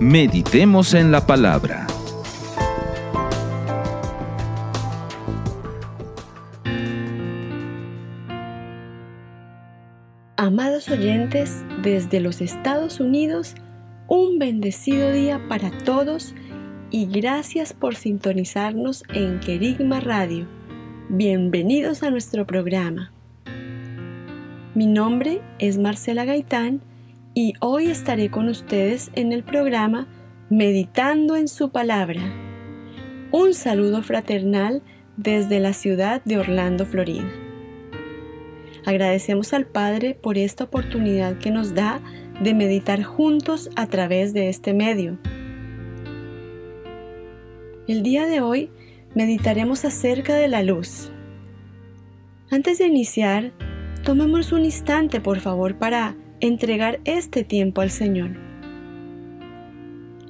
Meditemos en la palabra. Amados oyentes, desde los Estados Unidos, un bendecido día para todos y gracias por sintonizarnos en Querigma Radio. Bienvenidos a nuestro programa. Mi nombre es Marcela Gaitán y hoy estaré con ustedes en el programa Meditando en su palabra. Un saludo fraternal desde la ciudad de Orlando, Florida. Agradecemos al Padre por esta oportunidad que nos da de meditar juntos a través de este medio. El día de hoy meditaremos acerca de la luz. Antes de iniciar, tomemos un instante, por favor, para entregar este tiempo al Señor.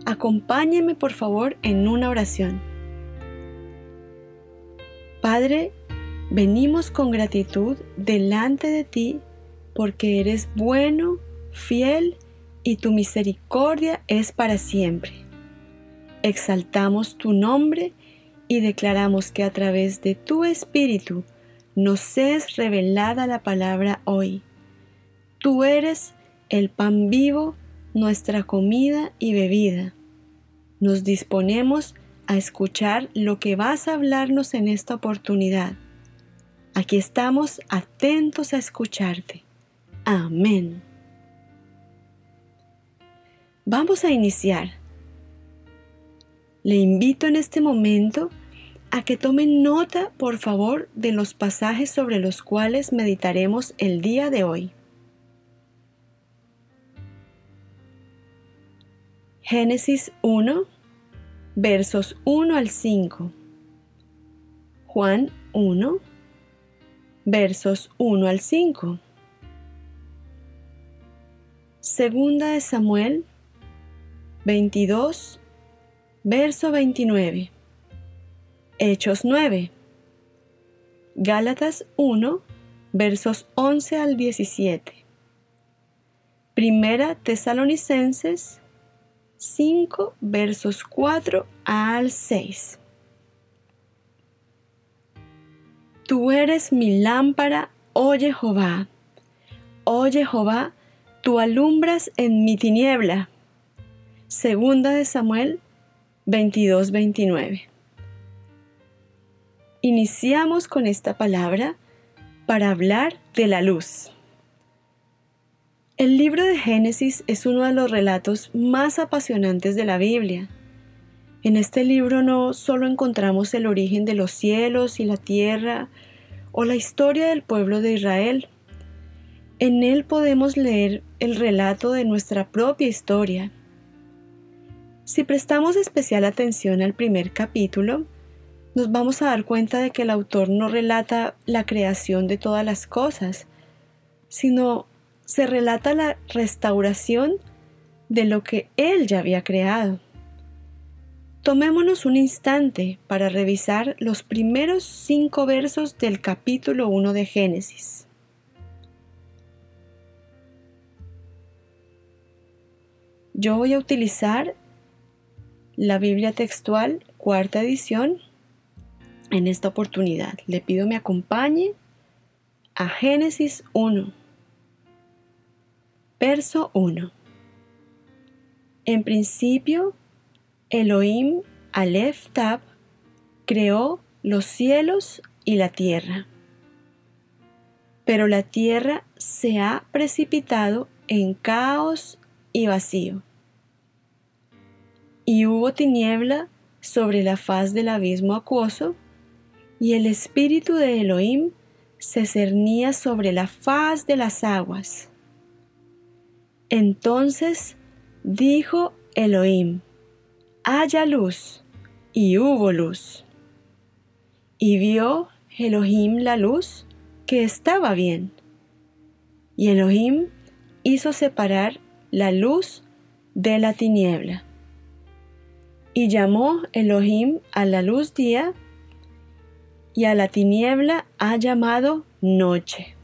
Acompáñeme, por favor, en una oración. Padre, venimos con gratitud delante de ti porque eres bueno, fiel y tu misericordia es para siempre. Exaltamos tu nombre y declaramos que a través de tu Espíritu nos es revelada la palabra hoy. Tú eres el pan vivo, nuestra comida y bebida. Nos disponemos a escuchar lo que vas a hablarnos en esta oportunidad. Aquí estamos atentos a escucharte. Amén. Vamos a iniciar. Le invito en este momento a que tomen nota, por favor, de los pasajes sobre los cuales meditaremos el día de hoy. Génesis 1, versos 1 al 5. Juan 1, versos 1 al 5. Segunda de Samuel 22, verso 29. Hechos 9. Gálatas 1, versos 11 al 17. Primera Tesalonicenses 5, versos 4 al 6. Tú eres mi lámpara, oye Jehová. Oye Jehová, tú alumbras en mi tiniebla. Segunda de Samuel 22, 29. Iniciamos con esta palabra para hablar de la luz. El libro de Génesis es uno de los relatos más apasionantes de la Biblia. En este libro no solo encontramos el origen de los cielos y la tierra o la historia del pueblo de Israel. En él podemos leer el relato de nuestra propia historia. Si prestamos especial atención al primer capítulo, nos vamos a dar cuenta de que el autor no relata la creación de todas las cosas, sino se relata la restauración de lo que Él ya había creado. Tomémonos un instante para revisar los primeros cinco versos del capítulo 1 de Génesis. Yo voy a utilizar la Biblia textual, cuarta edición, en esta oportunidad. Le pido me acompañe a Génesis 1 Verso 1. En principio, Elohim Aleph Tab creó los cielos y la tierra. Pero la tierra se ha precipitado en caos y vacío. Y hubo tiniebla sobre la faz del abismo acuoso, y el espíritu de Elohim se cernía sobre la faz de las aguas. Entonces dijo Elohim, haya luz, y hubo luz. Y vio Elohim la luz, que estaba bien. Y Elohim hizo separar la luz de la tiniebla. Y llamó Elohim a la luz día, y a la tiniebla ha llamado noche.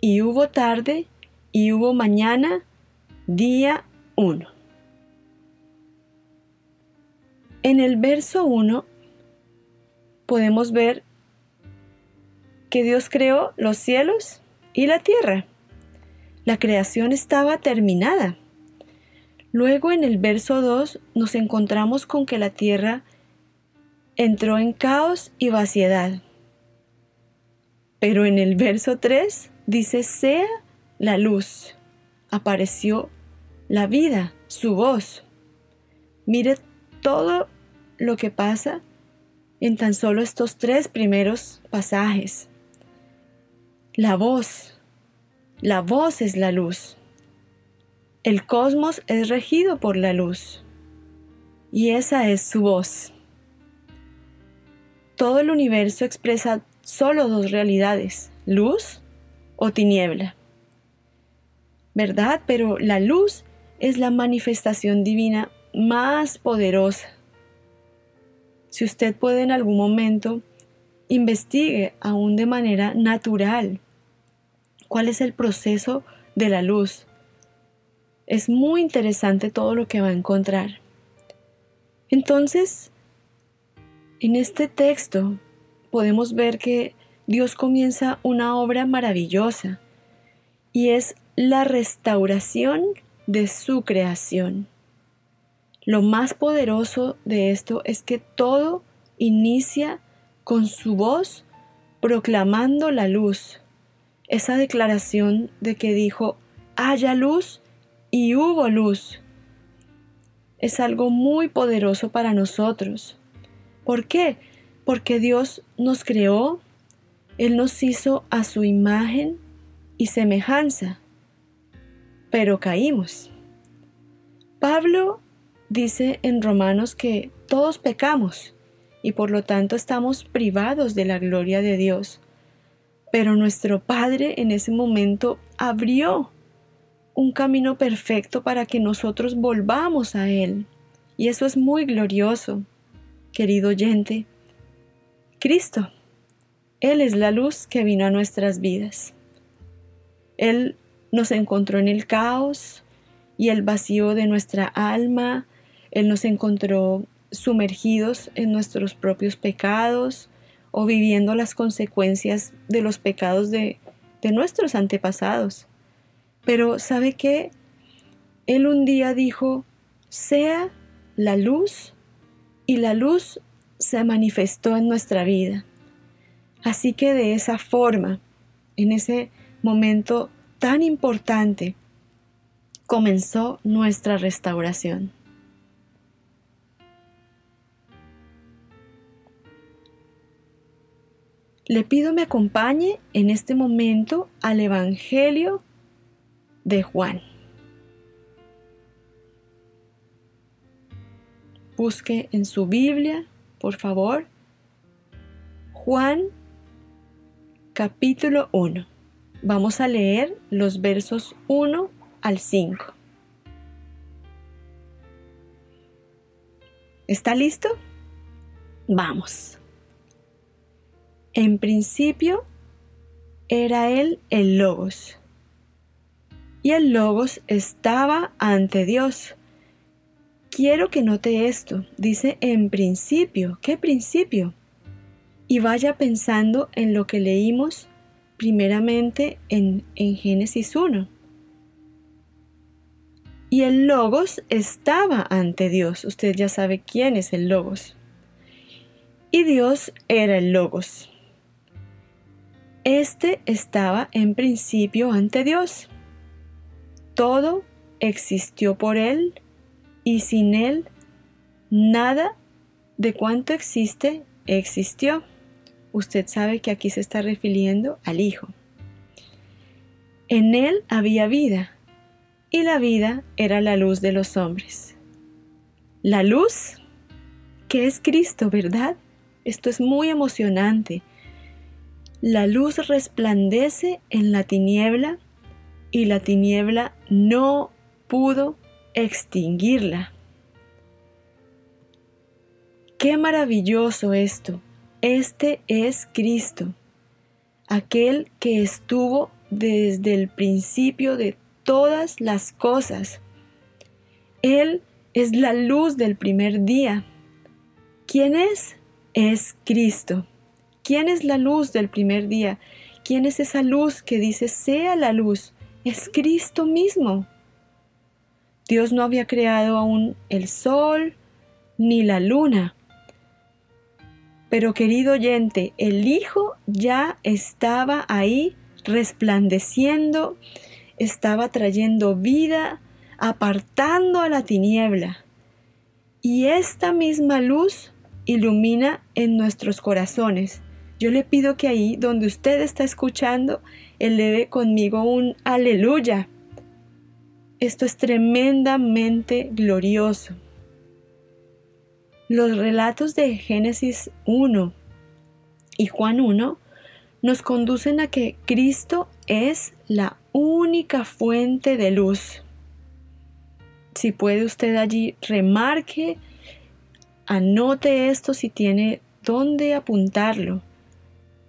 Y hubo tarde y hubo mañana, día 1. En el verso 1 podemos ver que Dios creó los cielos y la tierra. La creación estaba terminada. Luego en el verso 2 nos encontramos con que la tierra entró en caos y vaciedad. Pero en el verso 3 dice, sea la luz. Apareció la vida, su voz. Mire todo lo que pasa en tan solo estos tres primeros pasajes. La voz, la voz es la luz. El cosmos es regido por la luz y esa es su voz. Todo el universo expresa solo dos realidades, luz o tiniebla. ¿Verdad? Pero la luz es la manifestación divina más poderosa. Si usted puede en algún momento, investigue aún de manera natural cuál es el proceso de la luz. Es muy interesante todo lo que va a encontrar. Entonces, en este texto podemos ver que Dios comienza una obra maravillosa y es la restauración de su creación. Lo más poderoso de esto es que todo inicia con su voz proclamando la luz. Esa declaración de que dijo, haya luz y hubo luz. Es algo muy poderoso para nosotros. ¿Por qué? porque Dios nos creó, Él nos hizo a su imagen y semejanza, pero caímos. Pablo dice en Romanos que todos pecamos y por lo tanto estamos privados de la gloria de Dios. Pero nuestro Padre en ese momento abrió un camino perfecto para que nosotros volvamos a Él. Y eso es muy glorioso, querido oyente. Cristo. Él es la luz que vino a nuestras vidas. Él nos encontró en el caos y el vacío de nuestra alma. Él nos encontró sumergidos en nuestros propios pecados o viviendo las consecuencias de los pecados de, nuestros antepasados. Pero ¿sabe qué? Él un día dijo, sea la luz, y la luz se manifestó en nuestra vida. Así que de esa forma, en ese momento tan importante, comenzó nuestra restauración. Le pido me acompañe en este momento al Evangelio de Juan. Busque en su Biblia por favor. Juan capítulo 1. Vamos a leer los versos 1 al 5. ¿Está listo? Vamos. En principio era él el Logos. Y el Logos estaba ante Dios Quiero que note esto. Dice en principio. ¿Qué principio? Y vaya pensando en lo que leímos primeramente en, en Génesis 1. Y el Logos estaba ante Dios. Usted ya sabe quién es el Logos. Y Dios era el Logos. Este estaba en principio ante Dios. Todo existió por Él y sin Él nada de cuanto existe existió. Usted sabe que aquí se está refiriendo al Hijo. En Él había vida y la vida era la luz de los hombres. La luz, que es Cristo, ¿verdad? Esto es muy emocionante. La luz resplandece en la tiniebla y la tiniebla no pudo extinguirla. Qué maravilloso esto. Este es Cristo, aquel que estuvo desde el principio de todas las cosas. Él es la luz del primer día. ¿Quién es? Es Cristo. ¿Quién es la luz del primer día? ¿Quién es esa luz que dice sea la luz? Es Cristo mismo. Dios no había creado aún el sol ni la luna. Pero querido oyente, el Hijo ya estaba ahí resplandeciendo, estaba trayendo vida, apartando a la tiniebla. Y esta misma luz ilumina en nuestros corazones. Yo le pido que ahí donde usted está escuchando, eleve conmigo un aleluya. Esto es tremendamente glorioso. Los relatos de Génesis 1 y Juan 1 nos conducen a que Cristo es la única fuente de luz. Si puede usted allí remarque, anote esto si tiene dónde apuntarlo.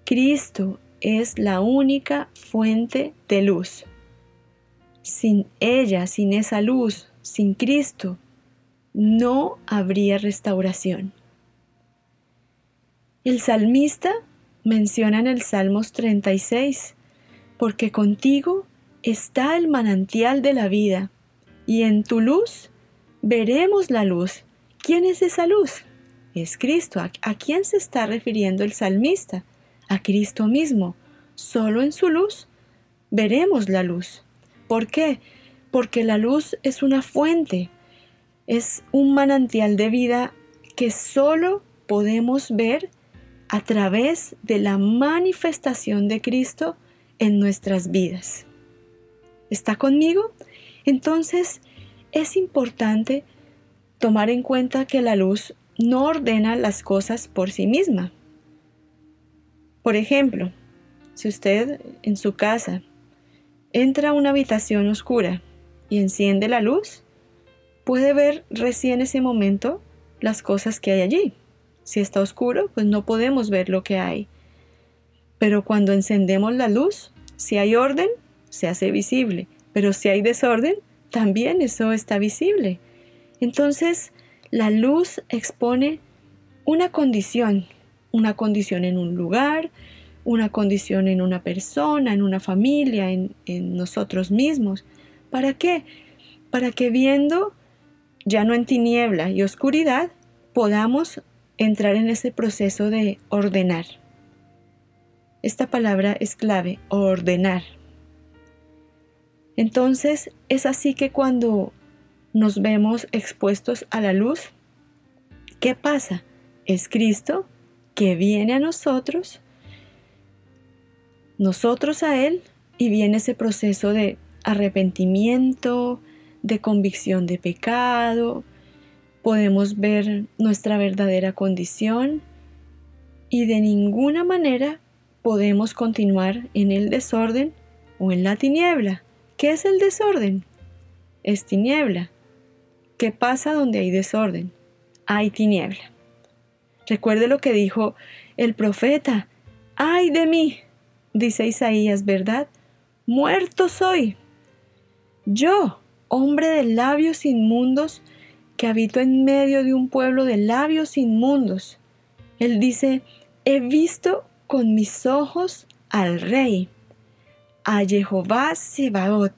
Cristo es la única fuente de luz. Sin ella, sin esa luz, sin Cristo, no habría restauración. El salmista menciona en el Salmos 36, porque contigo está el manantial de la vida, y en tu luz veremos la luz. ¿Quién es esa luz? Es Cristo. ¿A, quién se está refiriendo el salmista? A Cristo mismo. Solo en su luz veremos la luz. ¿Por qué? Porque la luz es una fuente, es un manantial de vida que solo podemos ver a través de la manifestación de Cristo en nuestras vidas. ¿Está conmigo? Entonces es importante tomar en cuenta que la luz no ordena las cosas por sí misma. Por ejemplo, si usted en su casa entra a una habitación oscura y enciende la luz, puede ver recién ese momento las cosas que hay allí. Si está oscuro, pues no podemos ver lo que hay. Pero cuando encendemos la luz, si hay orden, se hace visible. Pero si hay desorden, también eso está visible. Entonces, la luz expone una condición, una condición en un lugar, una condición en una persona, en una familia, en, en nosotros mismos. ¿Para qué? Para que viendo ya no en tiniebla y oscuridad, podamos entrar en ese proceso de ordenar. Esta palabra es clave, ordenar. Entonces es así que cuando nos vemos expuestos a la luz, ¿qué pasa? Es Cristo que viene a nosotros, nosotros a Él, y viene ese proceso de arrepentimiento, de convicción de pecado, podemos ver nuestra verdadera condición y de ninguna manera podemos continuar en el desorden o en la tiniebla. ¿Qué es el desorden? Es tiniebla. ¿Qué pasa donde hay desorden? Hay tiniebla. Recuerde lo que dijo el profeta. ¡Ay de mí! dice Isaías, ¿verdad? Muerto soy. Yo, hombre de labios inmundos, que habito en medio de un pueblo de labios inmundos. Él dice, he visto con mis ojos al rey, a Jehová Sebaot.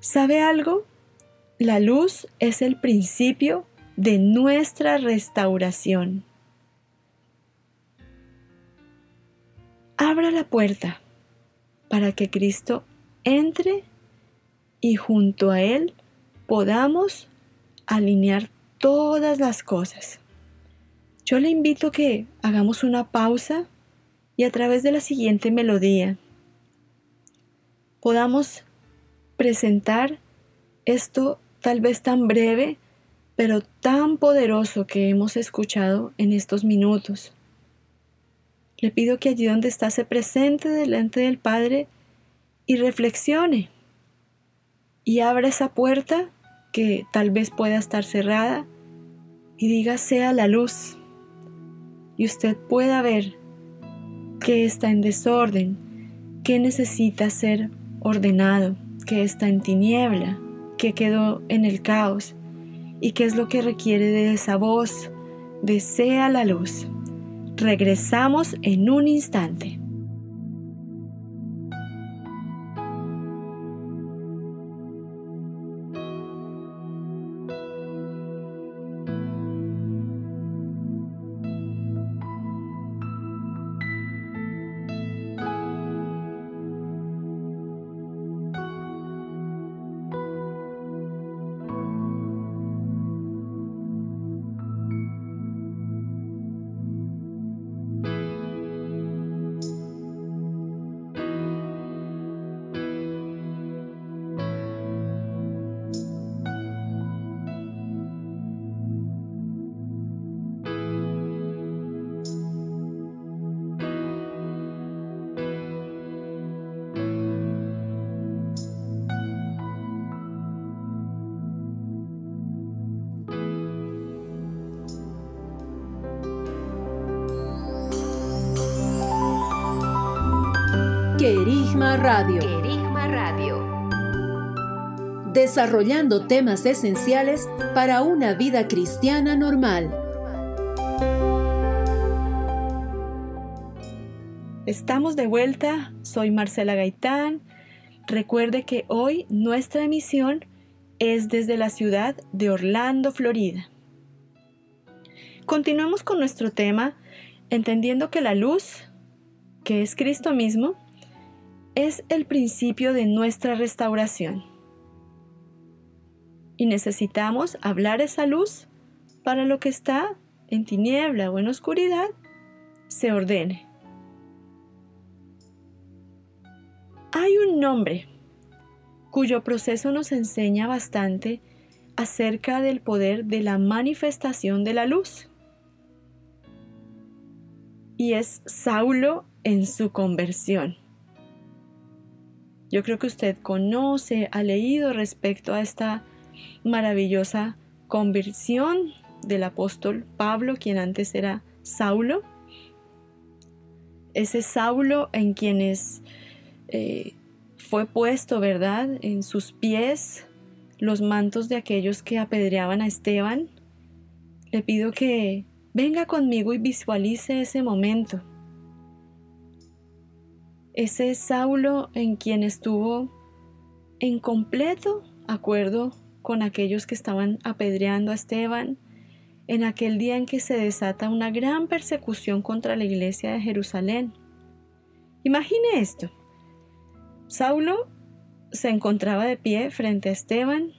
¿Sabe algo? La luz es el principio de nuestra restauración. Abra la puerta para que Cristo entre y junto a Él podamos alinear todas las cosas. Yo le invito a que hagamos una pausa y a través de la siguiente melodía podamos presentar esto tal vez tan breve, pero tan poderoso que hemos escuchado en estos minutos. Le pido que allí donde está se presente delante del Padre y reflexione y abra esa puerta que tal vez pueda estar cerrada y diga sea la luz y usted pueda ver que está en desorden, que necesita ser ordenado, que está en tiniebla, que quedó en el caos y qué es lo que requiere de esa voz desea la luz. Regresamos en un instante. Radio. Querigma Radio. Desarrollando temas esenciales para una vida cristiana normal. Estamos de vuelta, soy Marcela Gaitán. Recuerde que hoy nuestra emisión es desde la ciudad de Orlando, Florida. Continuemos con nuestro tema, entendiendo que la luz, que es Cristo mismo, es el principio de nuestra restauración. Y necesitamos hablar esa luz para lo que está en tiniebla o en oscuridad se ordene. Hay un nombre cuyo proceso nos enseña bastante acerca del poder de la manifestación de la luz. Y es Saulo en su conversión. Yo creo que usted conoce, ha leído respecto a esta maravillosa conversión del apóstol Pablo, quien antes era Saulo. Ese Saulo en quienes eh, fue puesto, ¿verdad?, en sus pies los mantos de aquellos que apedreaban a Esteban. Le pido que venga conmigo y visualice ese momento ese Saulo en quien estuvo en completo acuerdo con aquellos que estaban apedreando a Esteban, en aquel día en que se desata una gran persecución contra la iglesia de Jerusalén. Imagine esto. Saulo se encontraba de pie frente a Esteban.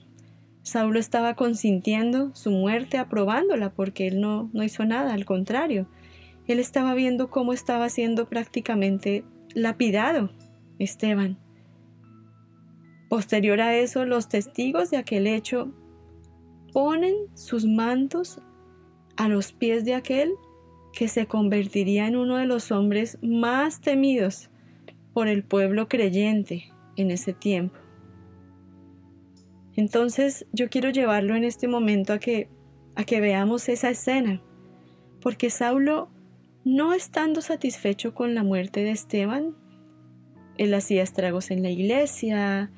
Saulo estaba consintiendo su muerte, aprobándola, porque él no, no hizo nada, al contrario. Él estaba viendo cómo estaba siendo prácticamente lapidado Esteban. Posterior a eso, los testigos de aquel hecho ponen sus mantos a los pies de aquel que se convertiría en uno de los hombres más temidos por el pueblo creyente en ese tiempo. Entonces yo quiero llevarlo en este momento a que, a que veamos esa escena, porque Saulo no estando satisfecho con la muerte de Esteban, él hacía estragos en la iglesia.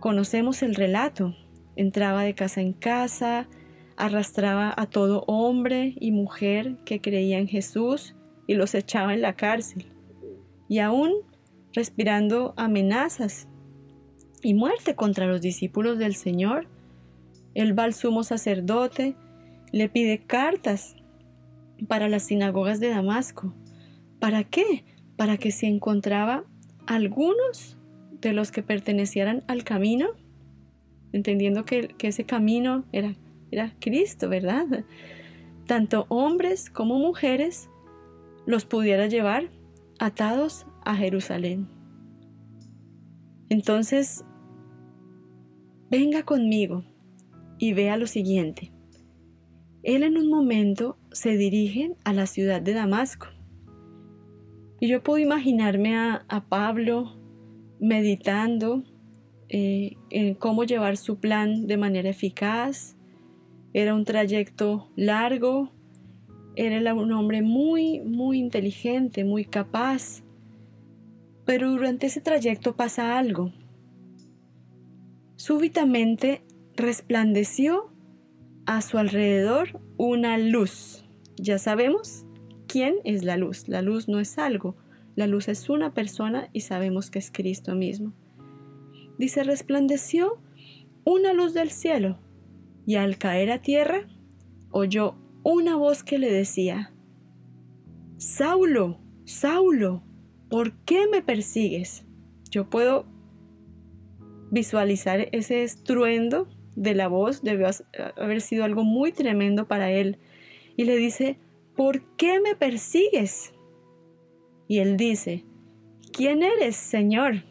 Conocemos el relato. Entraba de casa en casa, arrastraba a todo hombre y mujer que creía en Jesús y los echaba en la cárcel. Y aún respirando amenazas y muerte contra los discípulos del Señor, él va al sumo sacerdote, le pide cartas para las sinagogas de Damasco. ¿Para qué? Para que si encontraba algunos de los que pertenecieran al camino, entendiendo que, ese camino era, era Cristo, ¿verdad? Tanto hombres como mujeres los pudiera llevar atados a Jerusalén. Entonces, venga conmigo y vea lo siguiente. Él en un momento se dirige a la ciudad de Damasco. Y yo puedo imaginarme a, Pablo meditando eh, en cómo llevar su plan de manera eficaz. Era un trayecto largo, era un hombre muy, muy inteligente, muy capaz. Pero durante ese trayecto pasa algo. Súbitamente resplandeció a su alrededor una luz. Ya sabemos quién es la luz. La luz no es algo, la luz es una persona y sabemos que es Cristo mismo. Dice, resplandeció una luz del cielo y al caer a tierra oyó una voz que le decía, Saulo, Saulo, ¿por qué me persigues? Yo puedo visualizar ese estruendo de la voz, debió haber sido algo muy tremendo para él. Y le dice, ¿por qué me persigues? Y él dice, ¿quién eres, Señor?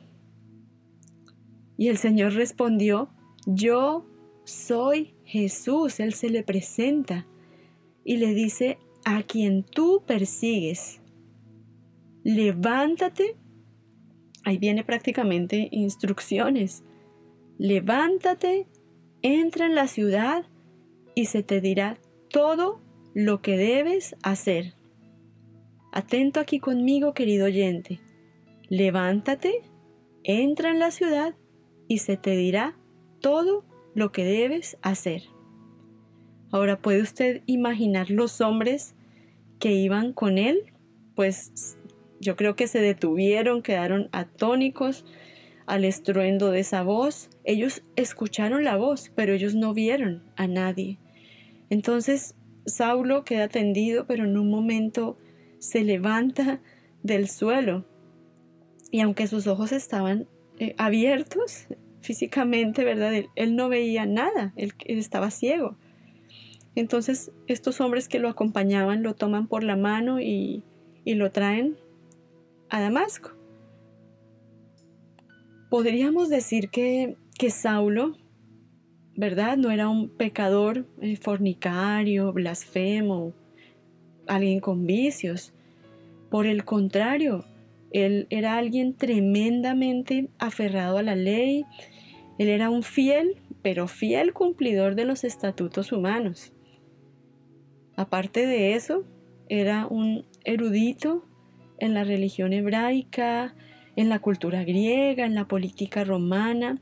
Y el Señor respondió, yo soy Jesús. Él se le presenta y le dice, a quien tú persigues, levántate. Ahí viene prácticamente instrucciones. Levántate, entra en la ciudad y se te dirá todo lo que debes hacer. Atento aquí conmigo, querido oyente. Levántate, entra en la ciudad y se te dirá todo lo que debes hacer. Ahora, ¿puede usted imaginar los hombres que iban con él? Pues yo creo que se detuvieron, quedaron atónicos al estruendo de esa voz. Ellos escucharon la voz, pero ellos no vieron a nadie. Entonces Saulo queda tendido, pero en un momento se levanta del suelo. Y aunque sus ojos estaban eh, abiertos físicamente, ¿verdad? Él, no veía nada, él, estaba ciego. Entonces estos hombres que lo acompañaban lo toman por la mano y, y lo traen a Damasco. Podríamos decir que, que Saulo, ¿verdad? No era un pecador eh, fornicario, blasfemo, alguien con vicios. Por el contrario, él era alguien tremendamente aferrado a la ley. Él era un fiel, pero fiel cumplidor de los estatutos humanos. Aparte de eso, era un erudito en la religión hebraica, en la cultura griega, en la política romana.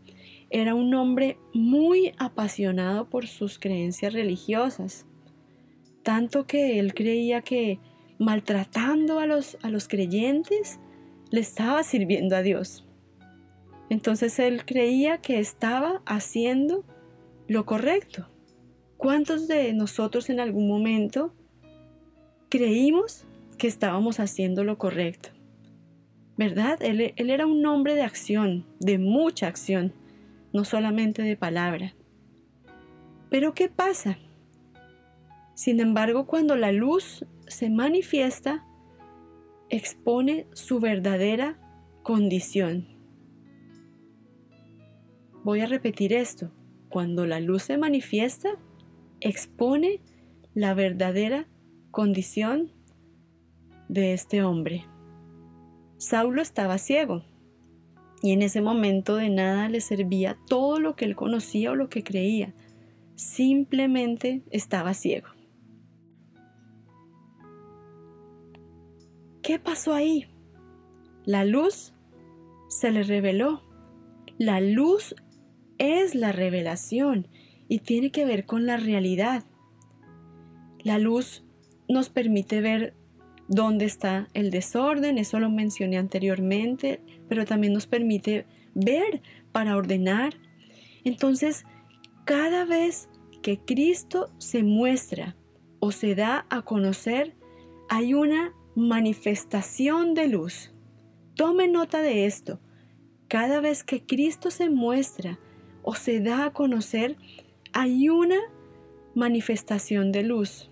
Era un hombre muy apasionado por sus creencias religiosas, tanto que él creía que maltratando a los, a los creyentes le estaba sirviendo a Dios. Entonces él creía que estaba haciendo lo correcto. ¿Cuántos de nosotros en algún momento creímos que estábamos haciendo lo correcto? ¿Verdad? Él, él, era un hombre de acción, de mucha acción, no solamente de palabra. Pero ¿qué pasa? Sin embargo, cuando la luz se manifiesta, expone su verdadera condición. Voy a repetir esto. Cuando la luz se manifiesta, expone la verdadera condición de este hombre. Saulo estaba ciego y en ese momento de nada le servía todo lo que él conocía o lo que creía. Simplemente estaba ciego. ¿Qué pasó ahí? La luz se le reveló. La luz es la revelación y tiene que ver con la realidad. La luz nos permite ver dónde está el desorden, eso lo mencioné anteriormente, pero también nos permite ver para ordenar. Entonces, cada vez que Cristo se muestra o se da a conocer, hay una manifestación de luz. Tome nota de esto. Cada vez que Cristo se muestra o se da a conocer, hay una manifestación de luz.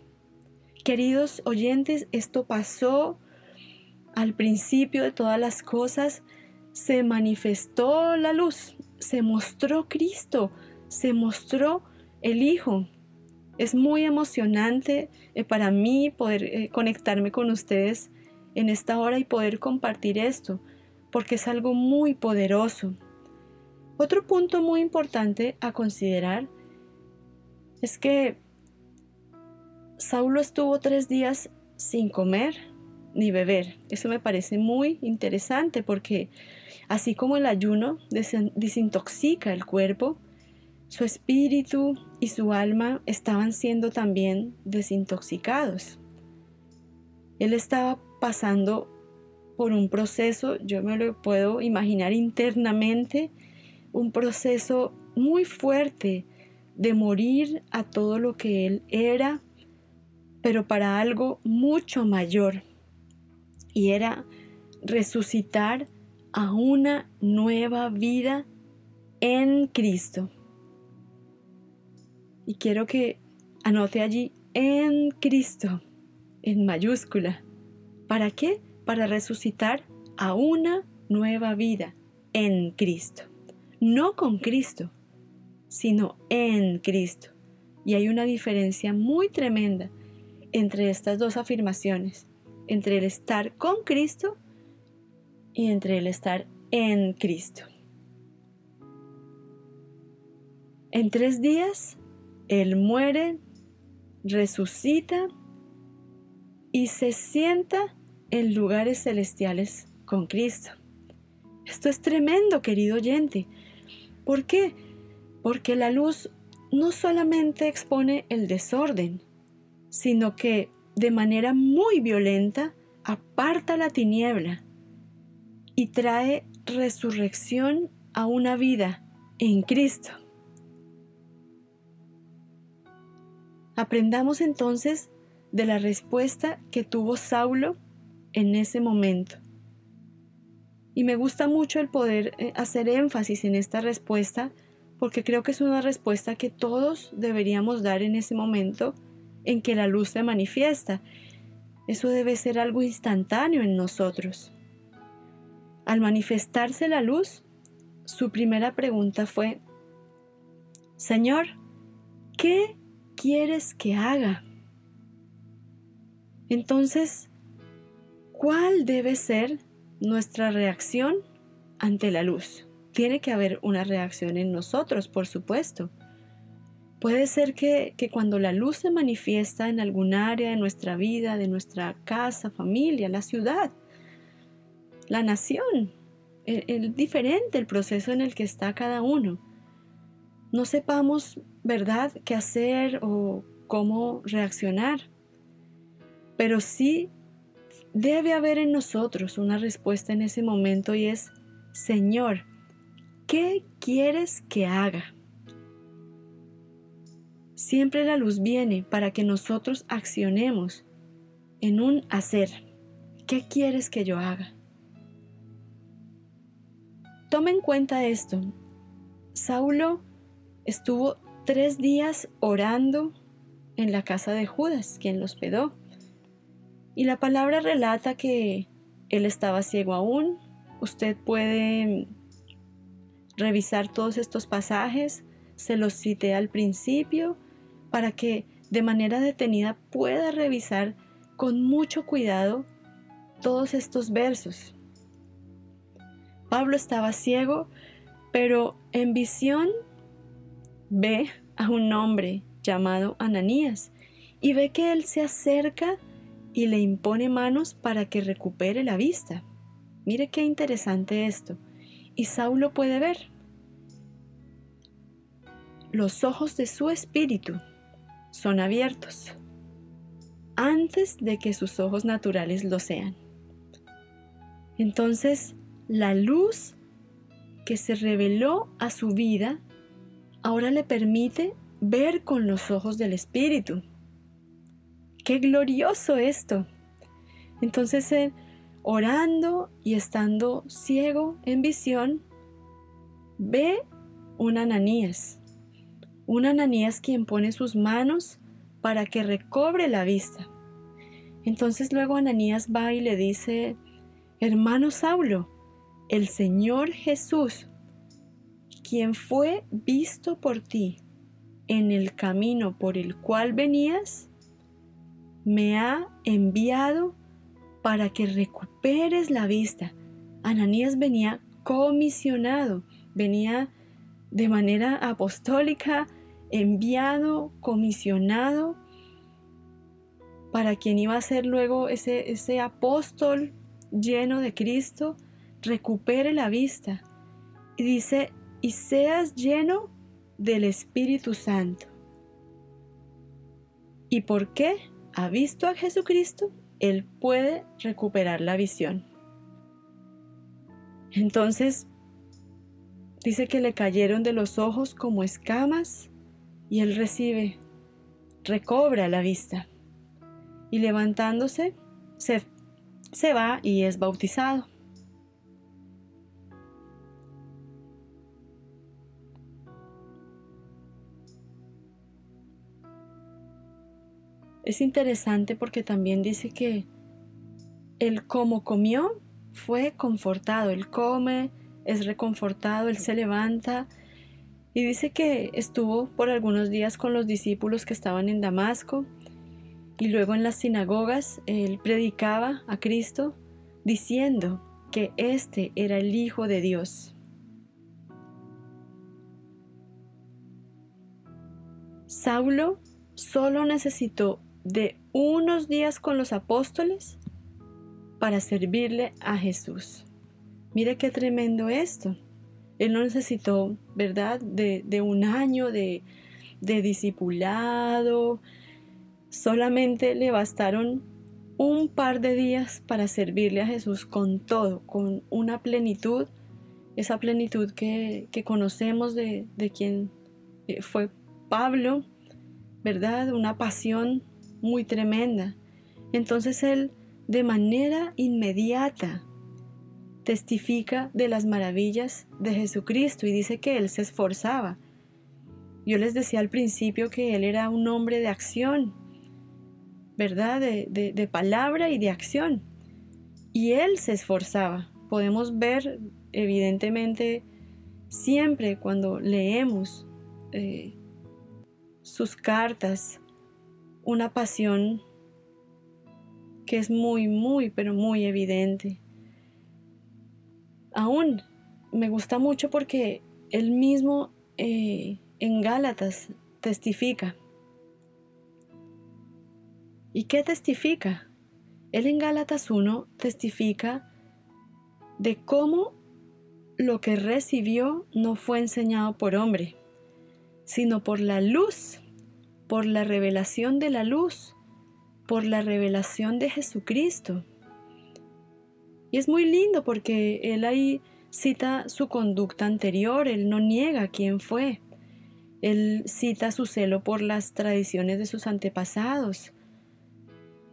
Queridos oyentes, esto pasó al principio de todas las cosas. Se manifestó la luz, se mostró Cristo, se mostró el Hijo. Es muy emocionante eh, para mí poder eh, conectarme con ustedes en esta hora y poder compartir esto, porque es algo muy poderoso. Otro punto muy importante a considerar es que Saulo estuvo tres días sin comer ni beber. Eso me parece muy interesante porque así como el ayuno desintoxica el cuerpo, su espíritu y su alma estaban siendo también desintoxicados. Él estaba pasando por un proceso, yo me lo puedo imaginar internamente, un proceso muy fuerte de morir a todo lo que él era, pero para algo mucho mayor. Y era resucitar a una nueva vida en Cristo. Y quiero que anote allí en Cristo, en mayúscula. ¿Para qué? Para resucitar a una nueva vida en Cristo. No con Cristo, sino en Cristo. Y hay una diferencia muy tremenda entre estas dos afirmaciones, entre el estar con Cristo y entre el estar en Cristo. En tres días, Él muere, resucita y se sienta en lugares celestiales con Cristo. Esto es tremendo, querido oyente. ¿Por qué? Porque la luz no solamente expone el desorden, sino que de manera muy violenta aparta la tiniebla y trae resurrección a una vida en Cristo. Aprendamos entonces de la respuesta que tuvo Saulo en ese momento. Y me gusta mucho el poder eh, hacer énfasis en esta respuesta porque creo que es una respuesta que todos deberíamos dar en ese momento en que la luz se manifiesta. Eso debe ser algo instantáneo en nosotros. Al manifestarse la luz, su primera pregunta fue, Señor, ¿qué quieres que haga? Entonces, ¿cuál debe ser nuestra reacción ante la luz. Tiene que haber una reacción en nosotros, por supuesto. Puede ser que, cuando la luz se manifiesta en algún área de nuestra vida, de nuestra casa, familia, la ciudad, la nación, el, diferente el proceso en el que está cada uno, no sepamos, ¿verdad?, qué hacer o cómo reaccionar. Pero sí Debe haber en nosotros una respuesta en ese momento y es, Señor, ¿qué quieres que haga? Siempre la luz viene para que nosotros accionemos en un hacer. ¿Qué quieres que yo haga? Toma en cuenta esto. Saulo estuvo tres días orando en la casa de Judas, quien lo hospedó. Y la palabra relata que él estaba ciego aún. Usted puede revisar todos estos pasajes, se los cité al principio, para que de manera detenida pueda revisar con mucho cuidado todos estos versos. Pablo estaba ciego, pero en visión ve a un hombre llamado Ananías y ve que él se acerca y le impone manos para que recupere la vista. Mire qué interesante esto. Y Saulo puede ver. Los ojos de su espíritu son abiertos antes de que sus ojos naturales lo sean. Entonces, la luz que se reveló a su vida ahora le permite ver con los ojos del espíritu qué glorioso esto. Entonces, orando y estando ciego en visión, ve un Ananías, un Ananías quien pone sus manos para que recobre la vista. Entonces luego Ananías va y le dice, hermano Saulo, el Señor Jesús, quien fue visto por ti en el camino por el cual venías, me ha enviado para que recuperes la vista. Ananías venía comisionado, venía de manera apostólica, enviado, comisionado, para quien iba a ser luego ese, ese apóstol lleno de Cristo, recupere la vista. Y dice, y seas lleno del Espíritu Santo. ¿Y por qué? ¿Ha visto a Jesucristo? él puede recuperar la visión. Entonces, dice que le cayeron de los ojos como escamas y él recibe, recobra la vista. Y levantándose, se, se va y es bautizado. Es interesante porque también dice que el como comió fue confortado, él come, es reconfortado, él se levanta y dice que estuvo por algunos días con los discípulos que estaban en Damasco y luego en las sinagogas él predicaba a Cristo diciendo que este era el Hijo de Dios. Saulo solo necesitó de unos días con los apóstoles para servirle a Jesús. Mire qué tremendo esto. Él no necesitó, ¿verdad?, de, un año de, de discipulado. Solamente le bastaron un par de días para servirle a Jesús con todo, con una plenitud, esa plenitud que, que conocemos de, de quien eh, fue Pablo, ¿verdad? Una pasión muy tremenda. Entonces él de manera inmediata testifica de las maravillas de Jesucristo y dice que él se esforzaba. Yo les decía al principio que él era un hombre de acción, ¿verdad? De, de palabra y de acción. Y él se esforzaba. Podemos ver evidentemente siempre cuando leemos eh, sus cartas una pasión que es muy, muy, pero muy evidente. Aún me gusta mucho porque él mismo eh, en Gálatas testifica. ¿Y qué testifica? Él en Gálatas 1 testifica de cómo lo que recibió no fue enseñado por hombre, sino por la luz por la revelación de la luz, por la revelación de Jesucristo. Y es muy lindo porque él ahí cita su conducta anterior, él no niega quién fue, él cita su celo por las tradiciones de sus antepasados.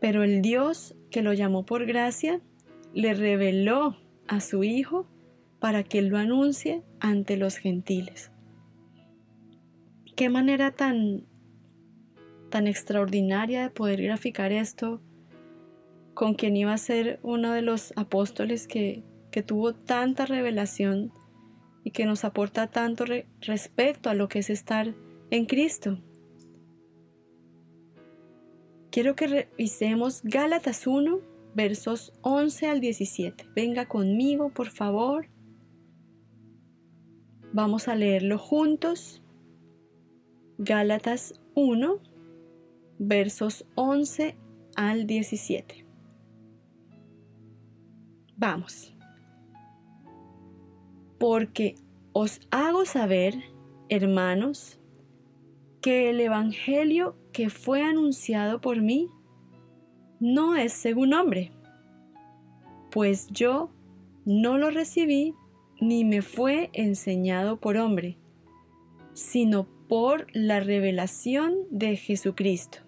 Pero el Dios que lo llamó por gracia le reveló a su Hijo para que él lo anuncie ante los gentiles. Qué manera tan tan extraordinaria de poder graficar esto con quien iba a ser uno de los apóstoles que, tuvo tanta revelación y que nos aporta tanto respecto a lo que es estar en Cristo. Quiero que revisemos Gálatas 1, versos 11 al 17. Venga conmigo, por favor. Vamos a leerlo juntos. Gálatas 1, versos 11 al 17. Vamos. Porque os hago saber, hermanos, que el Evangelio que fue anunciado por mí no es según hombre, pues yo no lo recibí ni me fue enseñado por hombre, sino por la revelación de Jesucristo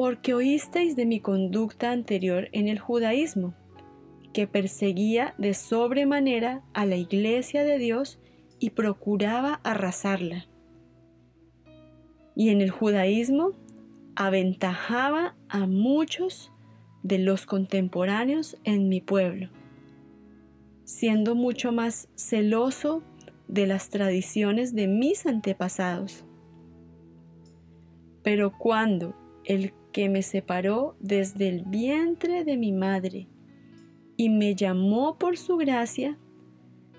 porque oísteis de mi conducta anterior en el judaísmo, que perseguía de sobremanera a la iglesia de Dios y procuraba arrasarla. Y en el judaísmo aventajaba a muchos de los contemporáneos en mi pueblo, siendo mucho más celoso de las tradiciones de mis antepasados. Pero cuando el que me separó desde el vientre de mi madre y me llamó por su gracia,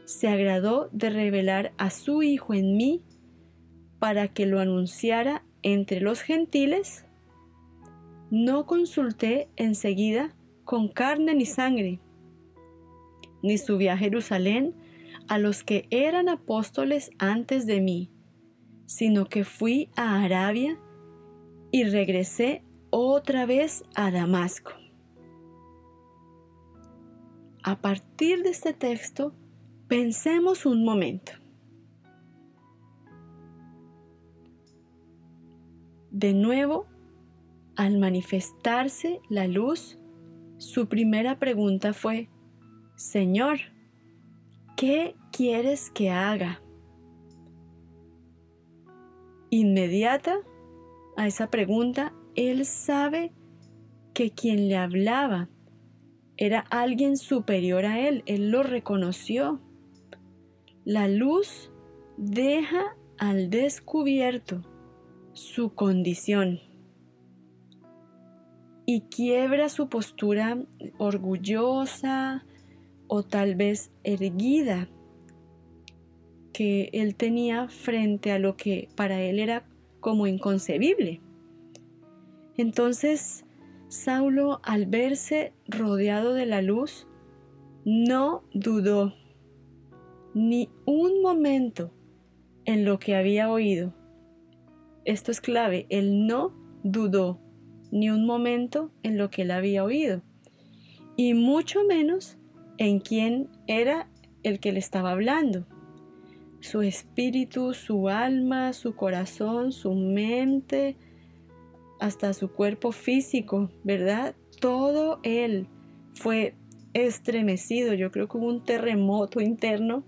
se agradó de revelar a su Hijo en mí para que lo anunciara entre los gentiles, no consulté enseguida con carne ni sangre, ni subí a Jerusalén a los que eran apóstoles antes de mí, sino que fui a Arabia y regresé otra vez a Damasco. A partir de este texto, pensemos un momento. De nuevo, al manifestarse la luz, su primera pregunta fue, Señor, ¿qué quieres que haga? Inmediata a esa pregunta, él sabe que quien le hablaba era alguien superior a él, él lo reconoció. La luz deja al descubierto su condición y quiebra su postura orgullosa o tal vez erguida que él tenía frente a lo que para él era como inconcebible. Entonces, Saulo, al verse rodeado de la luz, no dudó ni un momento en lo que había oído esto es clave, él no dudó ni un momento en lo que él había oído, y mucho menos en quién era el que le estaba hablando. Su espíritu, su alma, su corazón, su mente, hasta su cuerpo físico, ¿verdad? Todo él fue estremecido. Yo creo que hubo un terremoto interno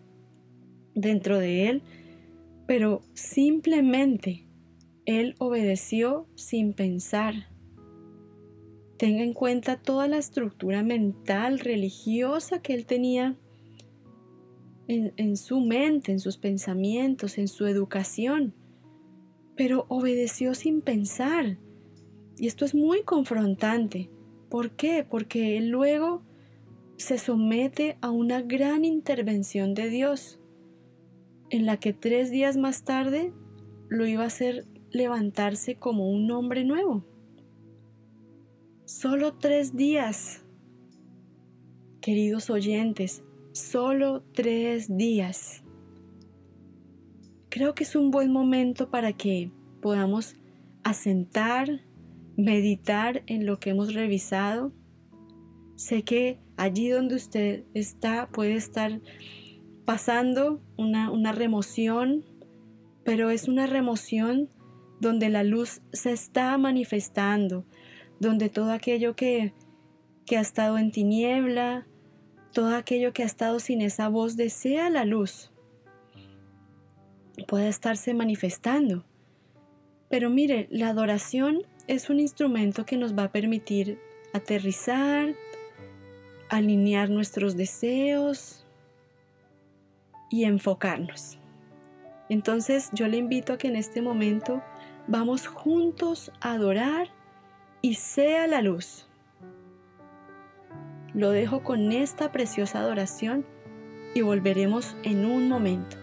dentro de él, pero simplemente él obedeció sin pensar. Tenga en cuenta toda la estructura mental, religiosa que él tenía en, su mente, en sus pensamientos, en su educación, pero obedeció sin pensar. Y esto es muy confrontante. ¿Por qué? Porque luego se somete a una gran intervención de Dios, en la que tres días más tarde lo iba a hacer levantarse como un hombre nuevo. Solo tres días, queridos oyentes, solo tres días. Creo que es un buen momento para que podamos asentar, meditar en lo que hemos revisado. Sé que allí donde usted está puede estar pasando una, una remoción, pero es una remoción donde la luz se está manifestando, donde todo aquello que, que ha estado en tiniebla, todo aquello que ha estado sin esa voz desea la luz, puede estarse manifestando. Pero mire, la adoración es un instrumento que nos va a permitir aterrizar, alinear nuestros deseos y enfocarnos. Entonces yo le invito a que en este momento Vamos juntos a adorar y sea la luz. Lo dejo con esta preciosa adoración y volveremos en un momento.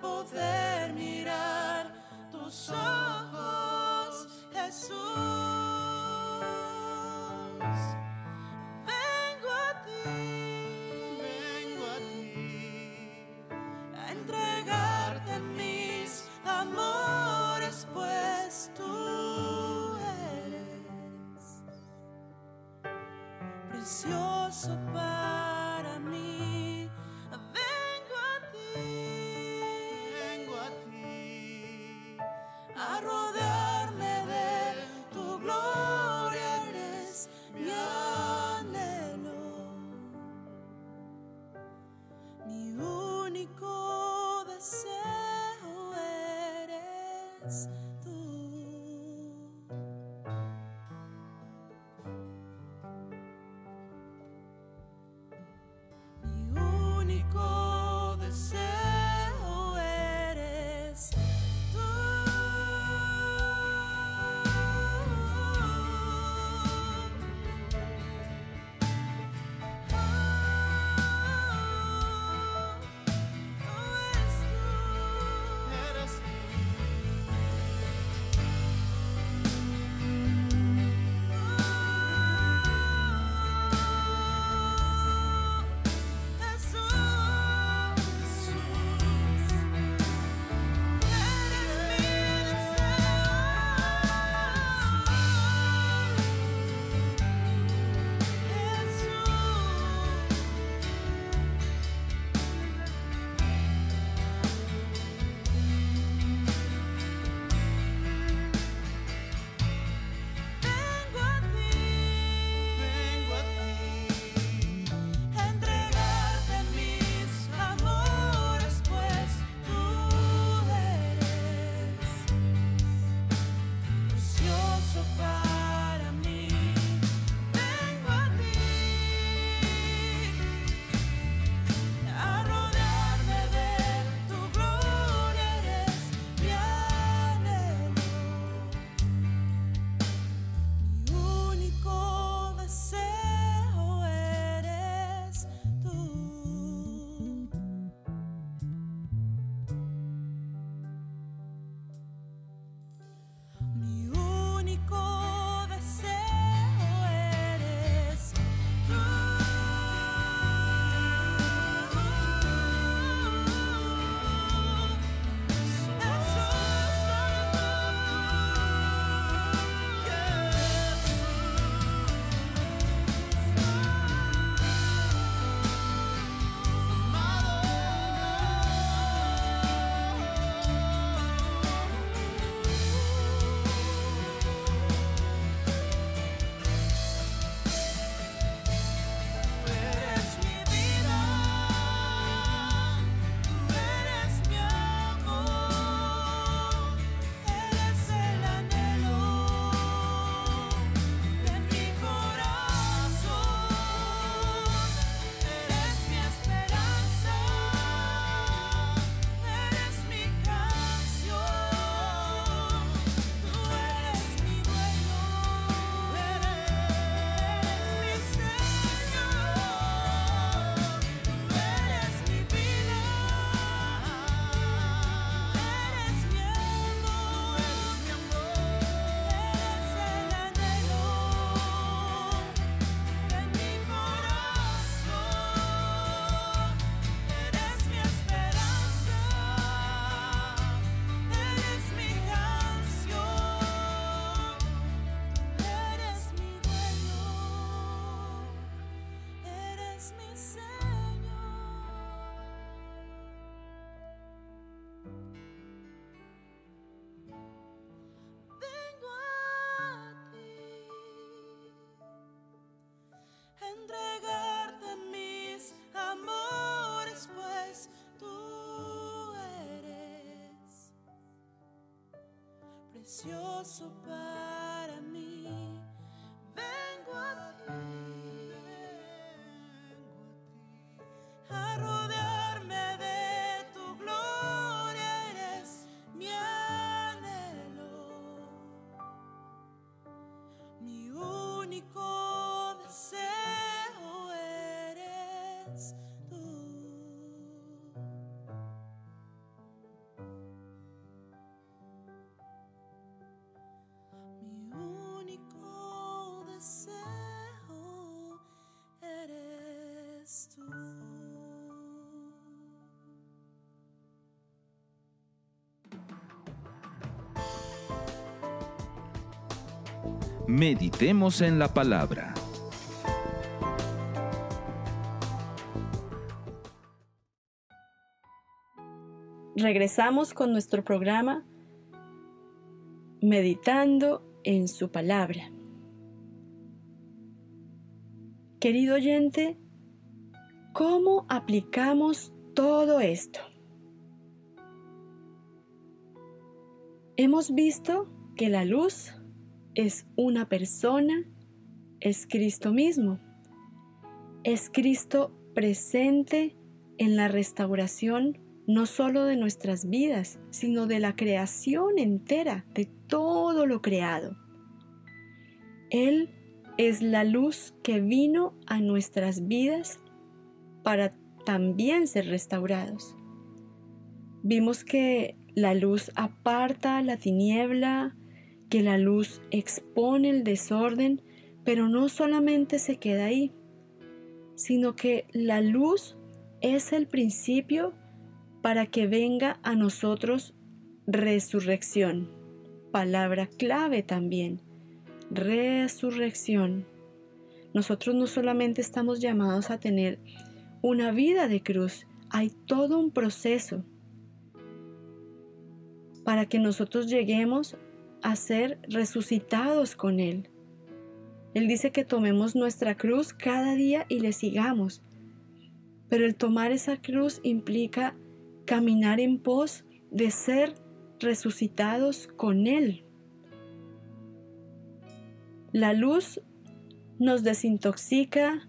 Poder mirar tus ojos, Jesús. Precioso para Meditemos en la palabra. Regresamos con nuestro programa Meditando en su palabra. Querido oyente, ¿cómo aplicamos todo esto? Hemos visto que la luz es una persona, es Cristo mismo. Es Cristo presente en la restauración no solo de nuestras vidas, sino de la creación entera, de todo lo creado. Él es la luz que vino a nuestras vidas para también ser restaurados. Vimos que la luz aparta la tiniebla, que la luz expone el desorden, pero no solamente se queda ahí, sino que la luz es el principio para que venga a nosotros resurrección. Palabra clave también, resurrección. Nosotros no solamente estamos llamados a tener una vida de cruz, hay todo un proceso para que nosotros lleguemos a ser resucitados con Él. Él dice que tomemos nuestra cruz cada día y le sigamos. Pero el tomar esa cruz implica caminar en pos de ser resucitados con Él. La luz nos desintoxica,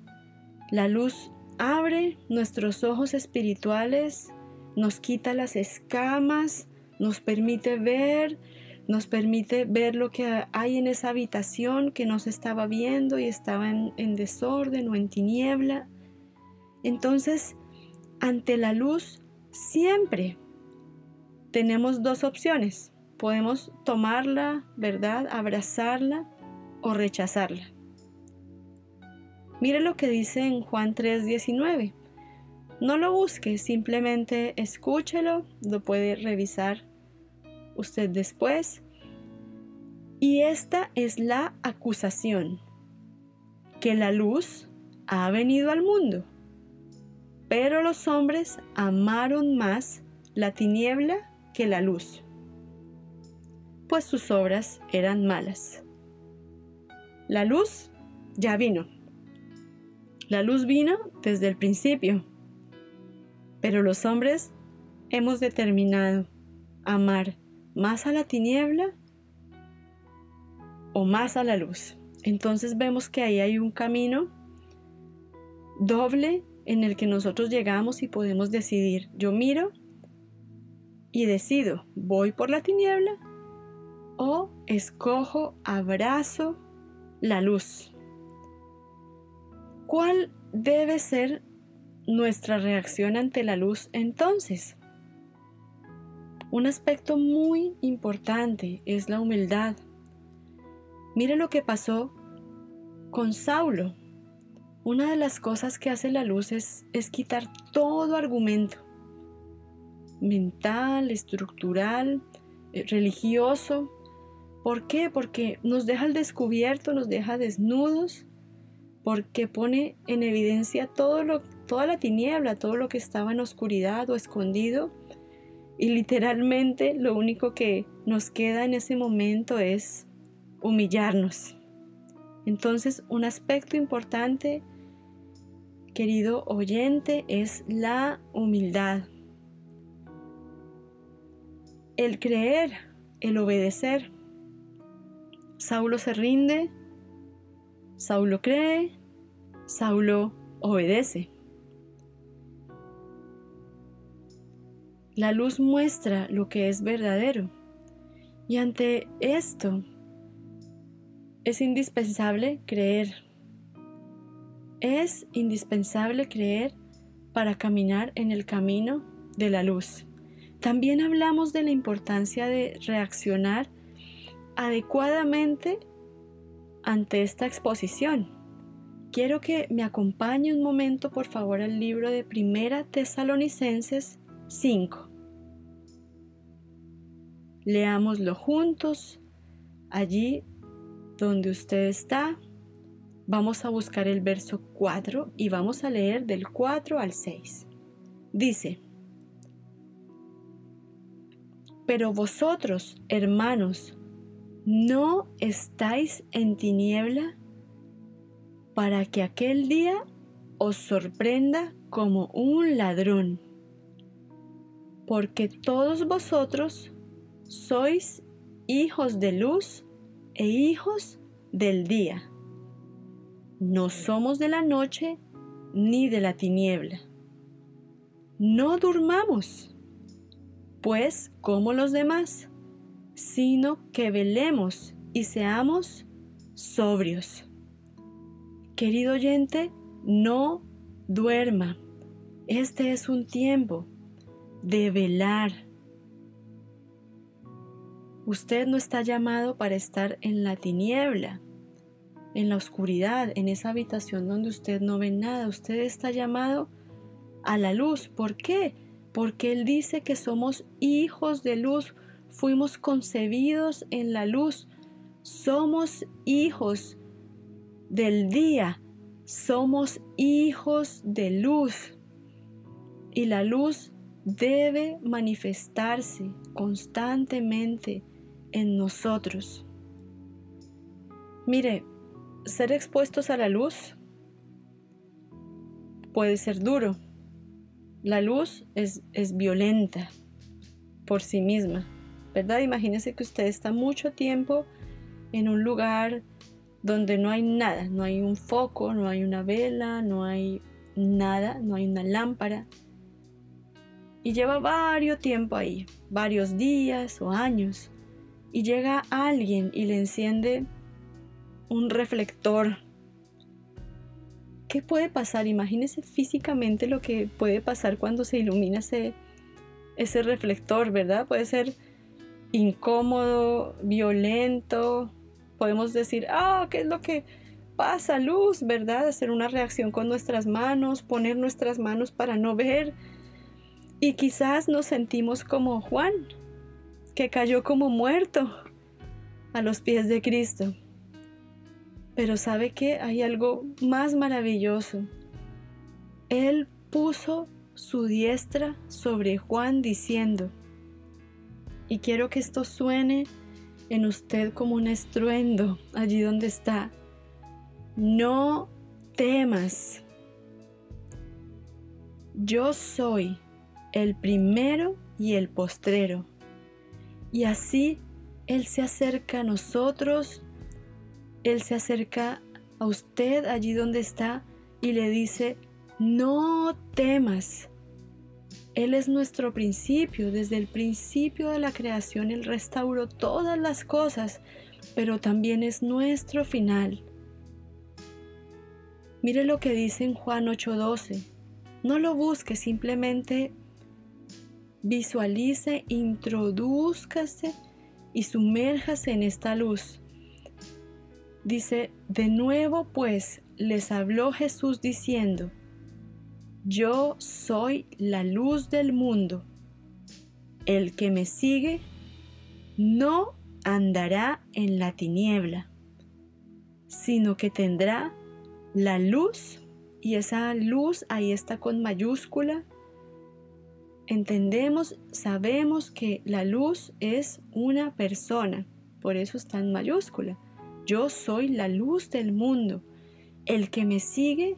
la luz abre nuestros ojos espirituales, nos quita las escamas, nos permite ver, nos permite ver lo que hay en esa habitación que no se estaba viendo y estaba en, en desorden o en tiniebla. Entonces, ante la luz, siempre tenemos dos opciones. Podemos tomarla, ¿verdad? Abrazarla o rechazarla. Mire lo que dice en Juan 3:19. No lo busque, simplemente escúchelo, lo puede revisar usted después. Y esta es la acusación, que la luz ha venido al mundo, pero los hombres amaron más la tiniebla que la luz, pues sus obras eran malas. La luz ya vino. La luz vino desde el principio, pero los hombres hemos determinado amar más a la tiniebla o más a la luz. Entonces vemos que ahí hay un camino doble en el que nosotros llegamos y podemos decidir. Yo miro y decido, voy por la tiniebla o escojo, abrazo la luz. ¿Cuál debe ser nuestra reacción ante la luz entonces? Un aspecto muy importante es la humildad. Mire lo que pasó con Saulo. Una de las cosas que hace la luz es, es quitar todo argumento mental, estructural, eh, religioso. ¿Por qué? Porque nos deja al descubierto, nos deja desnudos, porque pone en evidencia todo lo, toda la tiniebla, todo lo que estaba en oscuridad o escondido y literalmente lo único que nos queda en ese momento es humillarnos. Entonces, un aspecto importante, querido oyente, es la humildad. El creer, el obedecer. Saulo se rinde, Saulo cree, Saulo obedece. La luz muestra lo que es verdadero. Y ante esto es indispensable creer. Es indispensable creer para caminar en el camino de la luz. También hablamos de la importancia de reaccionar adecuadamente ante esta exposición. Quiero que me acompañe un momento, por favor, al libro de Primera Tesalonicenses 5. Leámoslo juntos. Allí donde usted está, vamos a buscar el verso 4 y vamos a leer del 4 al 6. Dice, pero vosotros, hermanos, ¿no estáis en tiniebla para que aquel día os sorprenda como un ladrón? Porque todos vosotros sois hijos de luz e hijos del día. No somos de la noche ni de la tiniebla. No durmamos pues como los demás, sino que velemos y seamos sobrios. Querido oyente, no duerma. Este es un tiempo de velar. Usted no está llamado para estar en la tiniebla, en la oscuridad, en esa habitación donde usted no ve nada. Usted está llamado a la luz. ¿Por qué? porque Él dice que somos hijos de luz, fuimos concebidos en la luz, somos hijos del día, somos hijos de luz. Y la luz debe manifestarse constantemente en nosotros. Mire, ser expuestos a la luz puede ser duro la luz es, es violenta por sí misma, ¿verdad? Imagínese que usted está mucho tiempo en un lugar donde no hay nada, no hay un foco, no hay una vela, no hay nada, no hay una lámpara. Y lleva varios tiempo ahí, varios días o años. Y llega alguien y le enciende un reflector ¿Qué puede pasar? Imagínese físicamente lo que puede pasar cuando se ilumina ese, ese reflector, ¿verdad? Puede ser incómodo, violento. Podemos decir, ah, ¿qué es lo que pasa? Luz, ¿verdad? Hacer una reacción con nuestras manos, poner nuestras manos para no ver. Y quizás nos sentimos como Juan, que cayó como muerto a los pies de Cristo. Pero sabe que hay algo más maravilloso. Él puso su diestra sobre Juan diciendo, y quiero que esto suene en usted como un estruendo allí donde está, no temas. Yo soy el primero y el postrero. Y así Él se acerca a nosotros él se acerca a usted allí donde está y le dice, no temas. Él es nuestro principio, desde el principio de la creación Él restauró todas las cosas, pero también es nuestro final. Mire lo que dice en Juan 8:12. No lo busque, simplemente visualice, introduzcase y sumérjase en esta luz. Dice, de nuevo pues les habló Jesús diciendo, yo soy la luz del mundo. El que me sigue no andará en la tiniebla, sino que tendrá la luz, y esa luz ahí está con mayúscula. Entendemos, sabemos que la luz es una persona, por eso está en mayúscula yo soy la luz del mundo. El que me sigue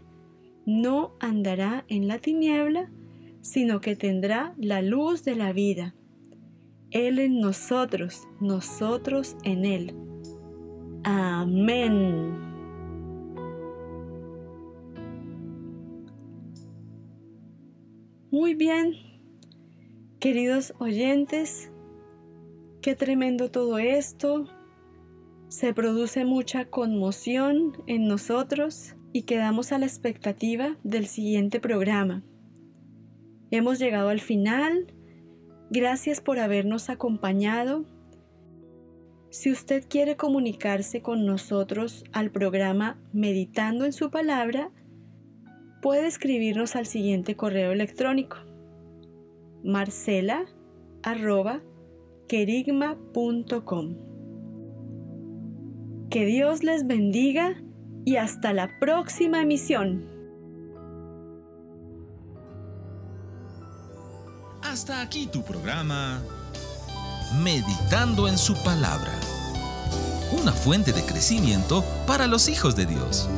no andará en la tiniebla, sino que tendrá la luz de la vida. Él en nosotros, nosotros en Él. Amén. Muy bien, queridos oyentes, qué tremendo todo esto se produce mucha conmoción en nosotros y quedamos a la expectativa del siguiente programa. Hemos llegado al final. Gracias por habernos acompañado. Si usted quiere comunicarse con nosotros al programa Meditando en su palabra, puede escribirnos al siguiente correo electrónico marcela Que Dios les bendiga y hasta la próxima emisión. Hasta aquí tu programa Meditando en su palabra. Una fuente de crecimiento para los hijos de Dios.